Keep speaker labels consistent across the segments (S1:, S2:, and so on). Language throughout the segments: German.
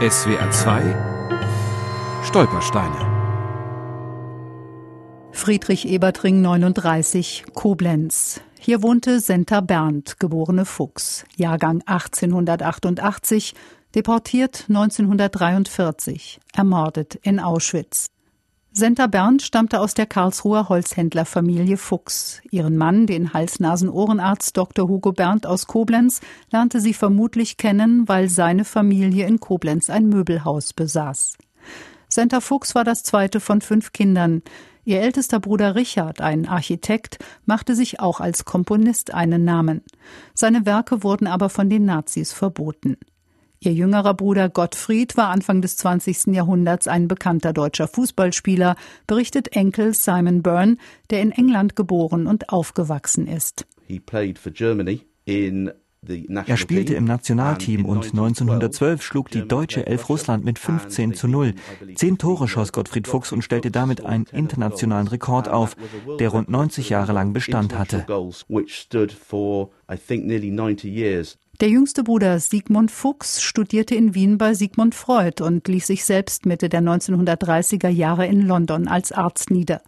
S1: SWR 2 Stolpersteine
S2: Friedrich Ebertring 39, Koblenz. Hier wohnte Senta Berndt, geborene Fuchs, Jahrgang 1888, deportiert 1943, ermordet in Auschwitz. Senta Berndt stammte aus der Karlsruher Holzhändlerfamilie Fuchs. Ihren Mann, den Hals-Nasen-Ohrenarzt Dr. Hugo Berndt aus Koblenz, lernte sie vermutlich kennen, weil seine Familie in Koblenz ein Möbelhaus besaß. Senta Fuchs war das zweite von fünf Kindern. Ihr ältester Bruder Richard, ein Architekt, machte sich auch als Komponist einen Namen. Seine Werke wurden aber von den Nazis verboten. Ihr jüngerer Bruder Gottfried war Anfang des 20. Jahrhunderts ein bekannter deutscher Fußballspieler, berichtet Enkel Simon Byrne, der in England geboren und aufgewachsen ist.
S3: Er spielte im Nationalteam und 1912 schlug die deutsche Elf Russland mit 15 zu 0. Zehn Tore schoss Gottfried Fuchs und stellte damit einen internationalen Rekord auf, der rund 90 Jahre lang Bestand hatte.
S2: Der jüngste Bruder Sigmund Fuchs studierte in Wien bei Sigmund Freud und ließ sich selbst Mitte der 1930er Jahre in London als Arzt nieder.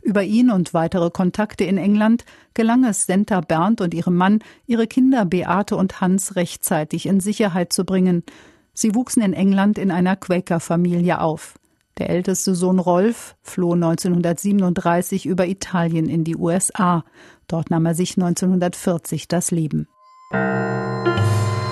S2: Über ihn und weitere Kontakte in England gelang es Senta Berndt und ihrem Mann, ihre Kinder Beate und Hans rechtzeitig in Sicherheit zu bringen. Sie wuchsen in England in einer Quaker-Familie auf. Der älteste Sohn Rolf floh 1937 über Italien in die USA. Dort nahm er sich 1940 das Leben.